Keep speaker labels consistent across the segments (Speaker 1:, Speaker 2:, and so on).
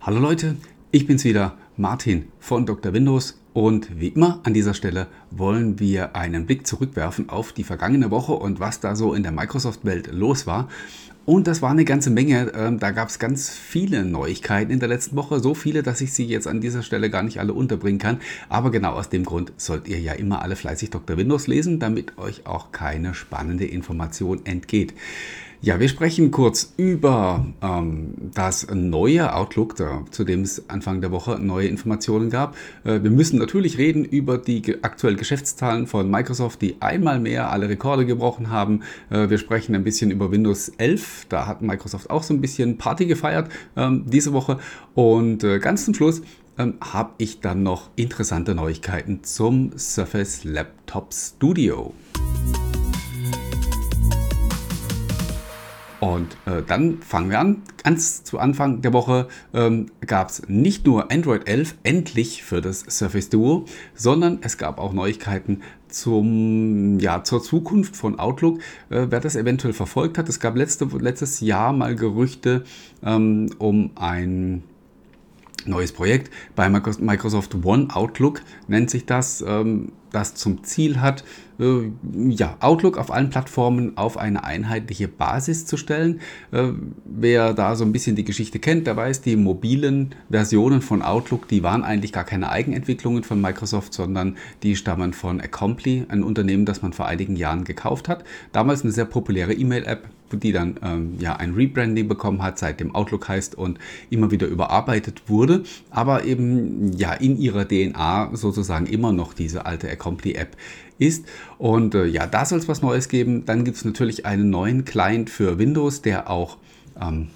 Speaker 1: Hallo Leute, ich bin's wieder, Martin von Dr. Windows und wie immer an dieser Stelle wollen wir einen Blick zurückwerfen auf die vergangene Woche und was da so in der Microsoft-Welt los war. Und das war eine ganze Menge. Ähm, da gab es ganz viele Neuigkeiten in der letzten Woche. So viele, dass ich sie jetzt an dieser Stelle gar nicht alle unterbringen kann. Aber genau aus dem Grund sollt ihr ja immer alle fleißig Dr. Windows lesen, damit euch auch keine spannende Information entgeht. Ja, wir sprechen kurz über ähm, das neue Outlook, da, zu dem es Anfang der Woche neue Informationen gab. Äh, wir müssen natürlich reden über die aktuellen Geschäftszahlen von Microsoft, die einmal mehr alle Rekorde gebrochen haben. Äh, wir sprechen ein bisschen über Windows 11. Da hat Microsoft auch so ein bisschen Party gefeiert ähm, diese Woche. Und äh, ganz zum Schluss ähm, habe ich dann noch interessante Neuigkeiten zum Surface Laptop Studio. Und äh, dann fangen wir an. Ganz zu Anfang der Woche ähm, gab es nicht nur Android 11 endlich für das Surface Duo, sondern es gab auch Neuigkeiten zum, ja, zur Zukunft von Outlook. Äh, wer das eventuell verfolgt hat, es gab letzte, letztes Jahr mal Gerüchte ähm, um ein neues Projekt bei Microsoft One Outlook nennt sich das, ähm, das zum Ziel hat, äh, ja, Outlook auf allen Plattformen auf eine einheitliche Basis zu stellen. Äh, wer da so ein bisschen die Geschichte kennt, der weiß, die mobilen Versionen von Outlook, die waren eigentlich gar keine Eigenentwicklungen von Microsoft, sondern die stammen von Accompli, ein Unternehmen, das man vor einigen Jahren gekauft hat. Damals eine sehr populäre E-Mail-App, die dann ähm, ja ein Rebranding bekommen hat, seitdem Outlook heißt und immer wieder überarbeitet wurde, aber eben ja in ihrer DNA sozusagen immer noch diese alte Accompli-App ist. Und äh, ja, da soll es was Neues geben. Dann gibt es natürlich einen neuen Client für Windows, der auch ähm,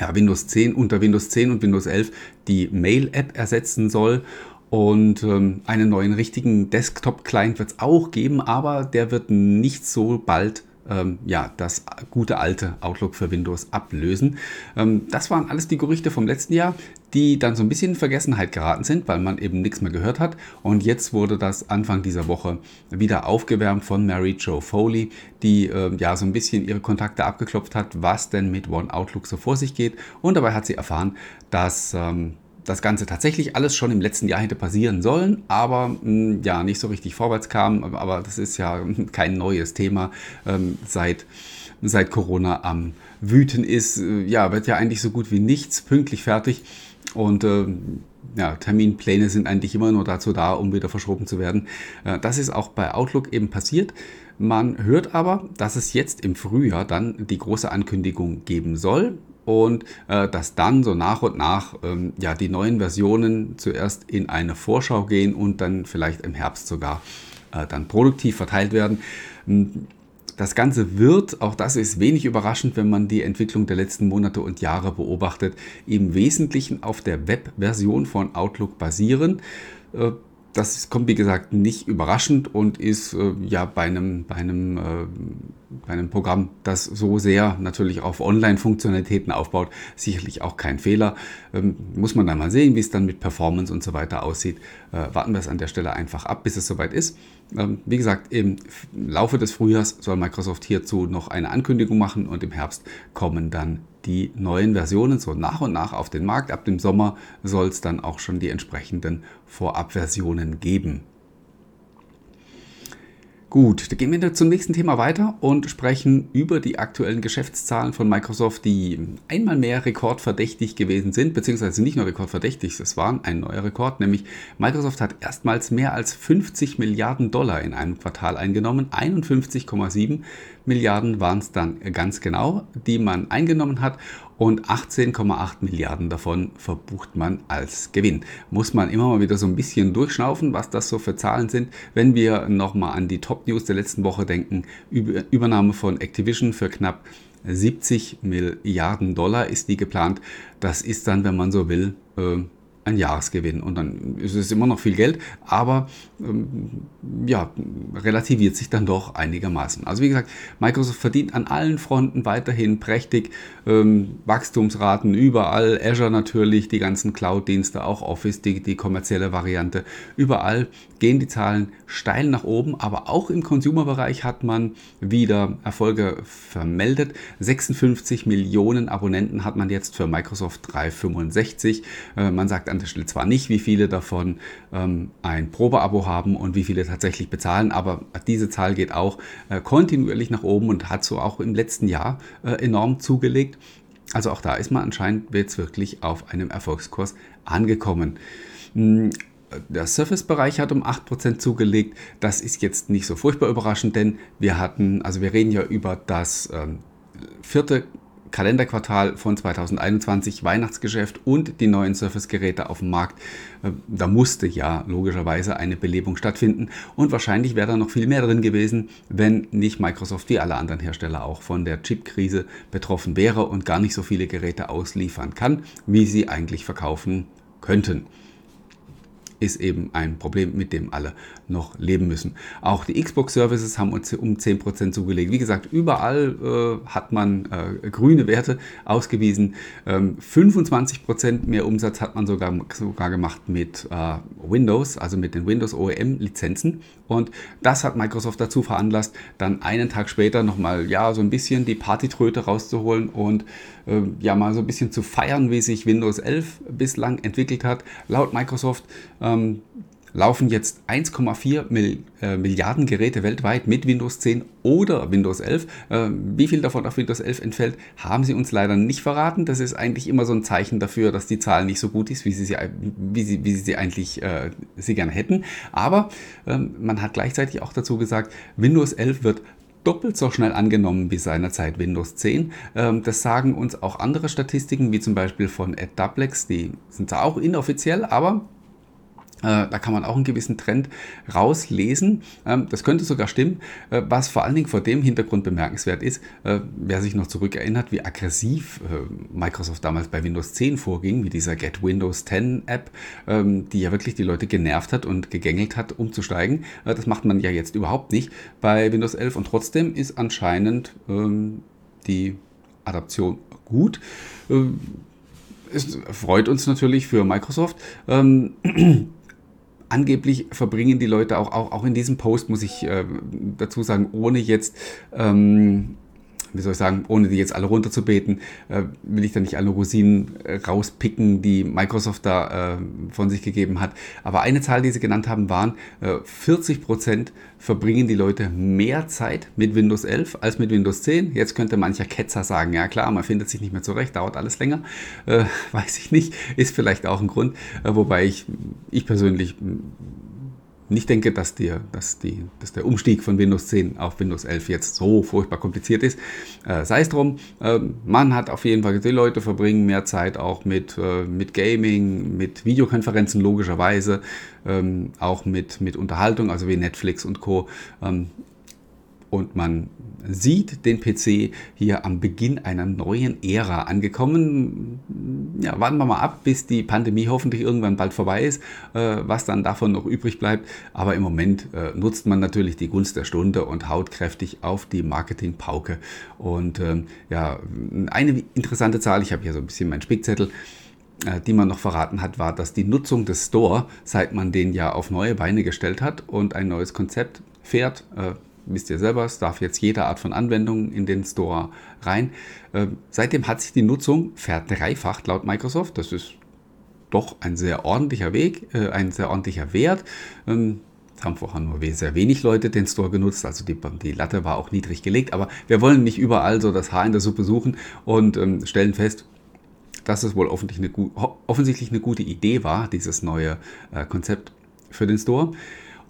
Speaker 1: ja, Windows 10 unter Windows 10 und Windows 11 die Mail-App ersetzen soll. Und ähm, einen neuen richtigen Desktop-Client wird es auch geben, aber der wird nicht so bald ähm, ja, das gute alte Outlook für Windows ablösen. Ähm, das waren alles die Gerüchte vom letzten Jahr, die dann so ein bisschen in Vergessenheit geraten sind, weil man eben nichts mehr gehört hat. Und jetzt wurde das Anfang dieser Woche wieder aufgewärmt von Mary Jo Foley, die äh, ja so ein bisschen ihre Kontakte abgeklopft hat, was denn mit One Outlook so vor sich geht. Und dabei hat sie erfahren, dass ähm, das Ganze tatsächlich alles schon im letzten Jahr hätte passieren sollen, aber mh, hm, ja, nicht so richtig vorwärts kam. Aber das ist ja kein neues Thema ähm, seit, seit Corona am Wüten ist. Äh, ja, wird ja eigentlich so gut wie nichts pünktlich fertig. Und äh, ja, Terminpläne sind eigentlich immer nur dazu da, um wieder verschoben zu werden. Äh, das ist auch bei Outlook eben passiert. Man hört aber, dass es jetzt im Frühjahr dann die große Ankündigung geben soll und äh, dass dann so nach und nach ähm, ja, die neuen Versionen zuerst in eine Vorschau gehen und dann vielleicht im Herbst sogar äh, dann produktiv verteilt werden. Hm, das Ganze wird, auch das ist wenig überraschend, wenn man die Entwicklung der letzten Monate und Jahre beobachtet, im Wesentlichen auf der Web-Version von Outlook basieren. Äh, das kommt, wie gesagt, nicht überraschend und ist äh, ja bei einem, bei, einem, äh, bei einem Programm, das so sehr natürlich auf Online-Funktionalitäten aufbaut, sicherlich auch kein Fehler. Ähm, muss man dann mal sehen, wie es dann mit Performance und so weiter aussieht. Äh, warten wir es an der Stelle einfach ab, bis es soweit ist. Ähm, wie gesagt, im Laufe des Frühjahrs soll Microsoft hierzu noch eine Ankündigung machen und im Herbst kommen dann die neuen Versionen so nach und nach auf den Markt. Ab dem Sommer soll es dann auch schon die entsprechenden Vorabversionen geben. Gut, da gehen wir zum nächsten Thema weiter und sprechen über die aktuellen Geschäftszahlen von Microsoft, die einmal mehr rekordverdächtig gewesen sind, beziehungsweise nicht nur rekordverdächtig, es war ein neuer Rekord, nämlich Microsoft hat erstmals mehr als 50 Milliarden Dollar in einem Quartal eingenommen, 51,7 Milliarden waren es dann ganz genau, die man eingenommen hat und 18,8 Milliarden davon verbucht man als Gewinn. Muss man immer mal wieder so ein bisschen durchschnaufen, was das so für Zahlen sind. Wenn wir nochmal an die Top News der letzten Woche denken, Übernahme von Activision für knapp 70 Milliarden Dollar ist die geplant. Das ist dann, wenn man so will, äh, ein Jahresgewinn. Und dann ist es immer noch viel Geld, aber ähm, ja, relativiert sich dann doch einigermaßen. Also wie gesagt, Microsoft verdient an allen Fronten weiterhin prächtig ähm, Wachstumsraten überall. Azure natürlich, die ganzen Cloud-Dienste, auch Office, die, die kommerzielle Variante. Überall gehen die Zahlen steil nach oben, aber auch im Consumer-Bereich hat man wieder Erfolge vermeldet. 56 Millionen Abonnenten hat man jetzt für Microsoft 365. Äh, man sagt an der Stelle zwar nicht, wie viele davon ähm, ein Probeabo haben und wie viele tatsächlich bezahlen, aber diese Zahl geht auch äh, kontinuierlich nach oben und hat so auch im letzten Jahr äh, enorm zugelegt. Also auch da ist man anscheinend jetzt wirklich auf einem Erfolgskurs angekommen. Der Surface-Bereich hat um 8% zugelegt. Das ist jetzt nicht so furchtbar überraschend, denn wir hatten, also wir reden ja über das ähm, vierte Kalenderquartal von 2021, Weihnachtsgeschäft und die neuen Surface-Geräte auf dem Markt. Äh, da musste ja logischerweise eine Belebung stattfinden und wahrscheinlich wäre da noch viel mehr drin gewesen, wenn nicht Microsoft wie alle anderen Hersteller auch von der Chip-Krise betroffen wäre und gar nicht so viele Geräte ausliefern kann, wie sie eigentlich verkaufen könnten ist eben ein Problem, mit dem alle noch leben müssen. Auch die Xbox-Services haben uns um 10% zugelegt. Wie gesagt, überall äh, hat man äh, grüne Werte ausgewiesen. Ähm, 25% mehr Umsatz hat man sogar, sogar gemacht mit äh, Windows, also mit den Windows OEM-Lizenzen. Und das hat Microsoft dazu veranlasst, dann einen Tag später nochmal ja, so ein bisschen die Partytröte rauszuholen und äh, ja mal so ein bisschen zu feiern, wie sich Windows 11 bislang entwickelt hat. Laut Microsoft ähm, laufen jetzt 1,4 Mil äh, Milliarden Geräte weltweit mit Windows 10 oder Windows 11. Äh, wie viel davon auf Windows 11 entfällt, haben sie uns leider nicht verraten. Das ist eigentlich immer so ein Zeichen dafür, dass die Zahl nicht so gut ist, wie sie sie, wie sie, wie sie, sie eigentlich äh, sie gerne hätten. Aber ähm, man hat gleichzeitig auch dazu gesagt, Windows 11 wird doppelt so schnell angenommen wie seinerzeit Windows 10. Ähm, das sagen uns auch andere Statistiken, wie zum Beispiel von AdDuplex, die sind zwar auch inoffiziell, aber da kann man auch einen gewissen Trend rauslesen. Ähm, das könnte sogar stimmen. Äh, was vor allen Dingen vor dem Hintergrund bemerkenswert ist, äh, wer sich noch zurückerinnert, wie aggressiv Microsoft damals bei Windows 10 vorging, wie dieser Get Windows 10 App, ähm, die ja wirklich die Leute genervt hat und gegängelt hat, umzusteigen. Das macht man ja jetzt überhaupt nicht bei Windows 11 und trotzdem ist anscheinend ähm, die Adaption gut. Es freut uns natürlich für Microsoft angeblich verbringen die Leute auch, auch, auch in diesem Post, muss ich äh, dazu sagen, ohne jetzt ähm, wie soll ich sagen, ohne die jetzt alle runterzubeten, äh, will ich da nicht alle Rosinen äh, rauspicken, die Microsoft da äh, von sich gegeben hat. Aber eine Zahl, die sie genannt haben, waren, 40 äh, Prozent verbringen die Leute mehr Zeit mit Windows 11 als mit Windows 10. Jetzt könnte mancher Ketzer sagen, ja klar, man findet sich nicht mehr zurecht, dauert alles länger. Äh, weiß ich nicht, ist vielleicht auch ein Grund, äh, wobei ich, ich persönlich nicht denke, dass, der, dass, die, dass der Umstieg von Windows 10 auf Windows 11 jetzt so furchtbar kompliziert ist. Äh, sei es drum, äh, man hat auf jeden Fall, die Leute verbringen mehr Zeit auch mit, äh, mit Gaming, mit Videokonferenzen logischerweise, ähm, auch mit, mit Unterhaltung, also wie Netflix und Co. Ähm, und man sieht den PC hier am Beginn einer neuen Ära angekommen. Ja, warten wir mal ab, bis die Pandemie hoffentlich irgendwann bald vorbei ist, äh, was dann davon noch übrig bleibt. Aber im Moment äh, nutzt man natürlich die Gunst der Stunde und haut kräftig auf die Marketingpauke. Und ähm, ja, eine interessante Zahl, ich habe hier so ein bisschen meinen Spickzettel äh, die man noch verraten hat, war, dass die Nutzung des Store, seit man den ja auf neue Beine gestellt hat und ein neues Konzept fährt, äh, wisst ihr selber, es darf jetzt jede Art von Anwendung in den Store rein. Ähm, seitdem hat sich die Nutzung verdreifacht laut Microsoft. Das ist doch ein sehr ordentlicher Weg, äh, ein sehr ordentlicher Wert. Ähm, haben vorher nur sehr wenig Leute den Store genutzt, also die, die, Latte war auch niedrig gelegt, aber wir wollen nicht überall so das Haar in der Suppe suchen und ähm, stellen fest, dass es wohl offensichtlich eine, offensichtlich eine gute Idee war, dieses neue äh, Konzept für den Store.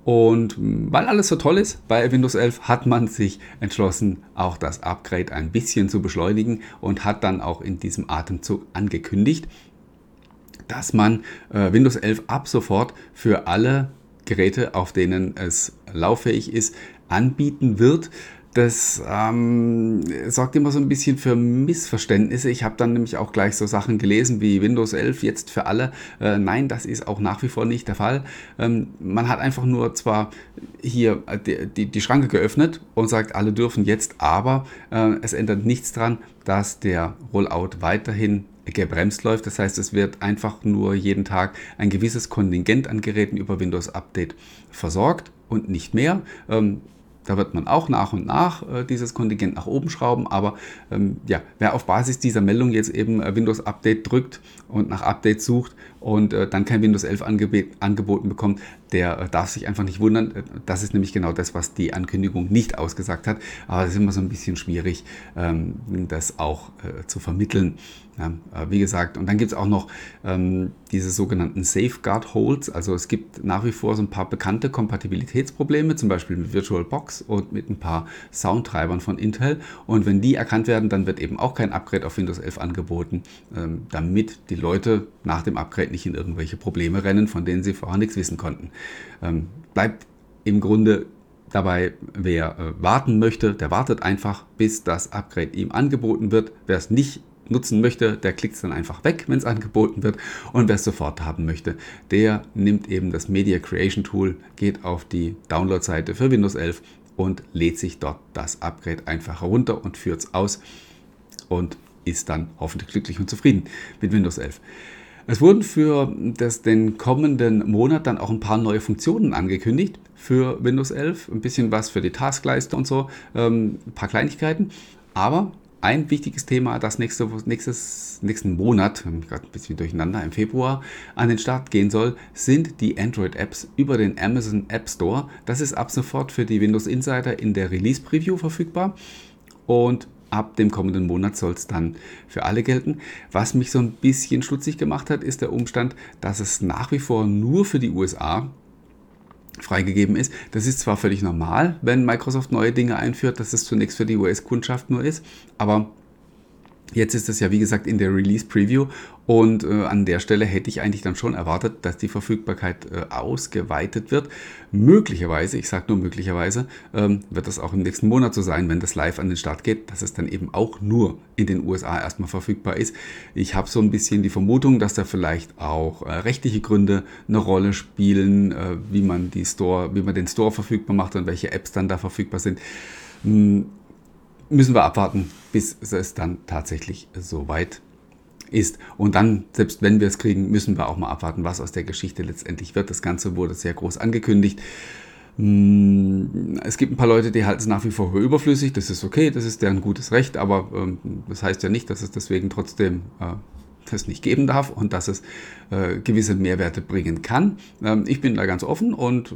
Speaker 1: Und weil alles so toll ist bei Windows 11, hat man sich entschlossen, auch das Upgrade ein bisschen zu beschleunigen und hat dann auch in diesem Atemzug angekündigt, dass man äh, Windows 11 ab sofort für alle Geräte, auf denen es lauffähig ist, anbieten wird. Das ähm, sorgt immer so ein bisschen für Missverständnisse. Ich habe dann nämlich auch gleich so Sachen gelesen wie Windows 11 jetzt für alle. Äh, nein, das ist auch nach wie vor nicht der Fall. Ähm, man hat einfach nur zwar hier die, die, die, Schranke geöffnet und sagt, alle dürfen jetzt, aber äh, es ändert nichts daran, dass der Rollout weiterhin gebremst läuft. Das heißt, es wird einfach nur jeden Tag ein gewisses Kontingent an Geräten über Windows Update versorgt und nicht mehr. Ähm, da wird man auch nach und nach äh, dieses Kontingent nach oben schrauben. Aber ähm, ja, wer auf Basis dieser Meldung jetzt eben äh, Windows Update drückt und nach Update sucht und äh, dann kein Windows 11 angeb angeboten bekommt, der äh, darf sich einfach nicht wundern. Äh, das ist nämlich genau das, was die Ankündigung nicht ausgesagt hat. Aber es ist immer so ein bisschen schwierig, ähm, das auch äh, zu vermitteln. Ja, äh, wie gesagt, und dann gibt es auch noch ähm, diese sogenannten Safeguard Holds. Also es gibt nach wie vor so ein paar bekannte Kompatibilitätsprobleme, zum Beispiel mit VirtualBox und mit ein paar Soundtreibern von Intel. Und wenn die erkannt werden, dann wird eben auch kein Upgrade auf Windows 11 angeboten, ähm, damit die Leute nach dem Upgrade nicht in irgendwelche Probleme rennen, von denen sie vorher nichts wissen konnten. Ähm, bleibt im Grunde dabei, wer äh, warten möchte, der wartet einfach, bis das Upgrade ihm angeboten wird. Wer es nicht nutzen möchte, der klickt es dann einfach weg, wenn es angeboten wird. Und wer es sofort haben möchte, der nimmt eben das Media Creation Tool, geht auf die Download-Seite für Windows 11 und lädt sich dort das Upgrade einfach herunter und führt es aus und ist dann hoffentlich glücklich und zufrieden mit Windows 11. Es wurden für das, den kommenden Monat dann auch ein paar neue Funktionen angekündigt für Windows 11. Ein bisschen was für die Taskleiste und so, ähm, ein paar Kleinigkeiten. Aber ein wichtiges Thema, das nächste, nächstes, nächsten Monat, gerade ein bisschen durcheinander, im Februar an den Start gehen soll, sind die Android-Apps über den Amazon App Store. Das ist ab sofort für die Windows Insider in der Release Preview verfügbar und ab dem kommenden Monat soll es dann für alle gelten. Was mich so ein bisschen stutzig gemacht hat, ist der Umstand, dass es nach wie vor nur für die USA freigegeben ist. Das ist zwar völlig normal, wenn Microsoft neue Dinge einführt, dass es zunächst für die US-Kundschaft nur ist, aber Jetzt ist es ja wie gesagt in der Release Preview und äh, an der Stelle hätte ich eigentlich dann schon erwartet, dass die Verfügbarkeit äh, ausgeweitet wird. Möglicherweise, ich sage nur möglicherweise, ähm, wird das auch im nächsten Monat so sein, wenn das live an den Start geht, dass es dann eben auch nur in den USA erstmal verfügbar ist. Ich habe so ein bisschen die Vermutung, dass da vielleicht auch äh, rechtliche Gründe eine Rolle spielen, äh, wie man die Store, wie man den Store verfügbar macht und welche Apps dann da verfügbar sind. Hm, müssen wir abwarten, bis es dann tatsächlich soweit ist. Und dann, selbst wenn wir es kriegen, müssen wir auch mal abwarten, was aus der Geschichte letztendlich wird. Das Ganze wurde sehr groß angekündigt. Es gibt ein paar Leute, die halten es nach wie vor für überflüssig. Das ist okay, das ist deren gutes Recht, aber ähm, das heißt ja nicht, dass es deswegen trotzdem äh, das nicht geben darf und dass es äh, gewisse Mehrwerte bringen kann. Ähm, ich bin da ganz offen und äh,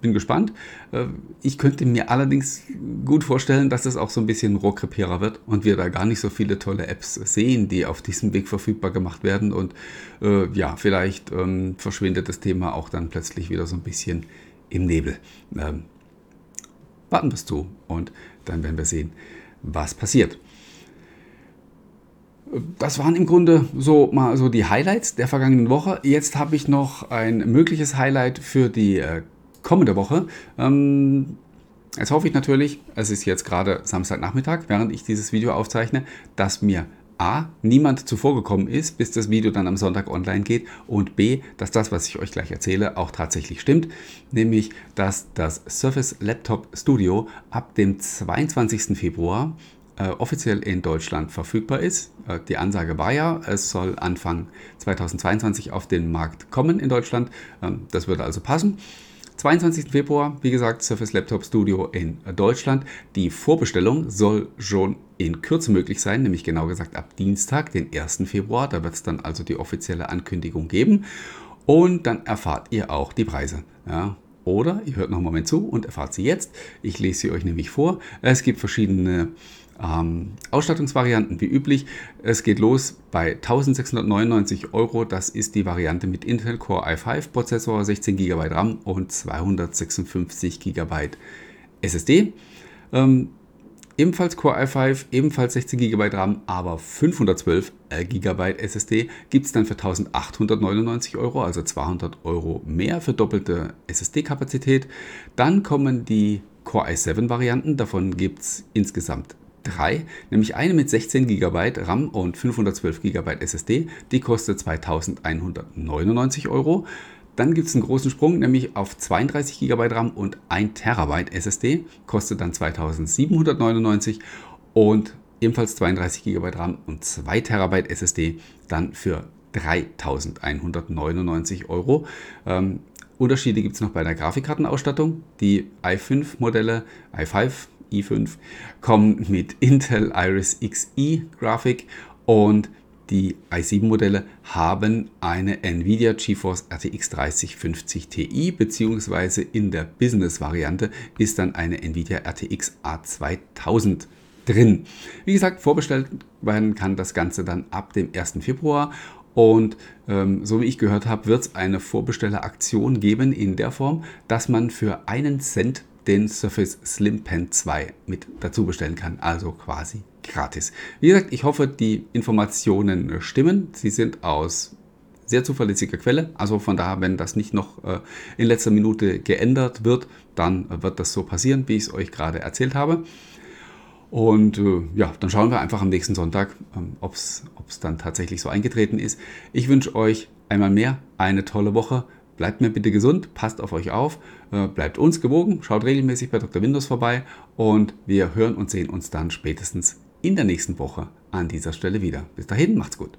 Speaker 1: bin gespannt. Äh, ich könnte mir allerdings gut vorstellen, dass das auch so ein bisschen Rohrkrepierer wird und wir da gar nicht so viele tolle Apps sehen, die auf diesem Weg verfügbar gemacht werden. Und äh, ja, vielleicht ähm, verschwindet das Thema auch dann plötzlich wieder so ein bisschen im Nebel. Ähm, warten wir es zu und dann werden wir sehen, was passiert. Das waren im Grunde so mal so die Highlights der vergangenen Woche. Jetzt habe ich noch ein mögliches Highlight für die äh, kommende Woche. Ähm, jetzt hoffe ich natürlich, es ist jetzt gerade Samstagnachmittag, während ich dieses Video aufzeichne, dass mir A, niemand zuvorgekommen ist, bis das Video dann am Sonntag online geht und B, dass das, was ich euch gleich erzähle, auch tatsächlich stimmt, nämlich, dass das Surface Laptop Studio ab dem 22. Februar äh, offiziell in Deutschland verfügbar ist. Äh, die Ansage war ja, es soll Anfang 2022 auf den Markt kommen in Deutschland. Ähm, das würde also passen. 22. Februar, wie gesagt, Surface Laptop Studio in Deutschland. Die Vorbestellung soll schon in Kürze möglich sein, nämlich genau gesagt ab Dienstag, den 1. Februar. Da wird es dann also die offizielle Ankündigung geben. Und dann erfahrt ihr auch die Preise. Ja, oder ihr hört noch einen Moment zu und erfahrt sie jetzt. Ich lese sie euch nämlich vor. Es gibt verschiedene ähm, Ausstattungsvarianten wie üblich. Es geht los bei 1699 Euro. Das ist die Variante mit Intel Core i5 Prozessor, 16 GB RAM und 256 GB SSD. Ähm, ebenfalls Core i5, ebenfalls 16 GB RAM, aber 512 GB SSD gibt es dann für 1899 Euro, also 200 Euro mehr für doppelte SSD-Kapazität. Dann kommen die Core i7 Varianten, davon gibt es insgesamt drei, nämlich eine mit 16 GB RAM und 512 GB SSD. Die kostet 2199 Euro. Dann gibt es einen großen Sprung, nämlich auf 32 GB RAM und 1 TB SSD, kostet dann 2799 und ebenfalls 32 GB RAM und 2 TB SSD dann für 3.199 Euro. Ähm, Unterschiede gibt es noch bei der Grafikkartenausstattung. Die i5-Modelle, i5, i5, kommen mit Intel Iris Xe Grafik und die i7-Modelle haben eine Nvidia GeForce RTX 3050 Ti beziehungsweise in der Business-Variante ist dann eine Nvidia RTX A2000 drin. Wie gesagt, vorbestellt werden kann das Ganze dann ab dem 1. Februar und ähm, so wie ich gehört habe, wird es eine Vorbestelleraktion geben in der Form, dass man für einen Cent den Surface Slim Pen 2 mit dazu bestellen kann. Also quasi gratis. Wie gesagt, ich hoffe, die Informationen stimmen. Sie sind aus sehr zuverlässiger Quelle. Also von daher, wenn das nicht noch äh, in letzter Minute geändert wird, dann wird das so passieren, wie ich es euch gerade erzählt habe. Und äh, ja, dann schauen wir einfach am nächsten Sonntag, ähm, ob es dann tatsächlich so eingetreten ist. Ich wünsche euch einmal mehr eine tolle Woche. Bleibt mir bitte gesund, passt auf euch auf, äh, bleibt uns gewogen, schaut regelmäßig bei Dr. Windows vorbei und wir hören und sehen uns dann spätestens in der nächsten Woche an dieser Stelle wieder. Bis dahin, macht's gut.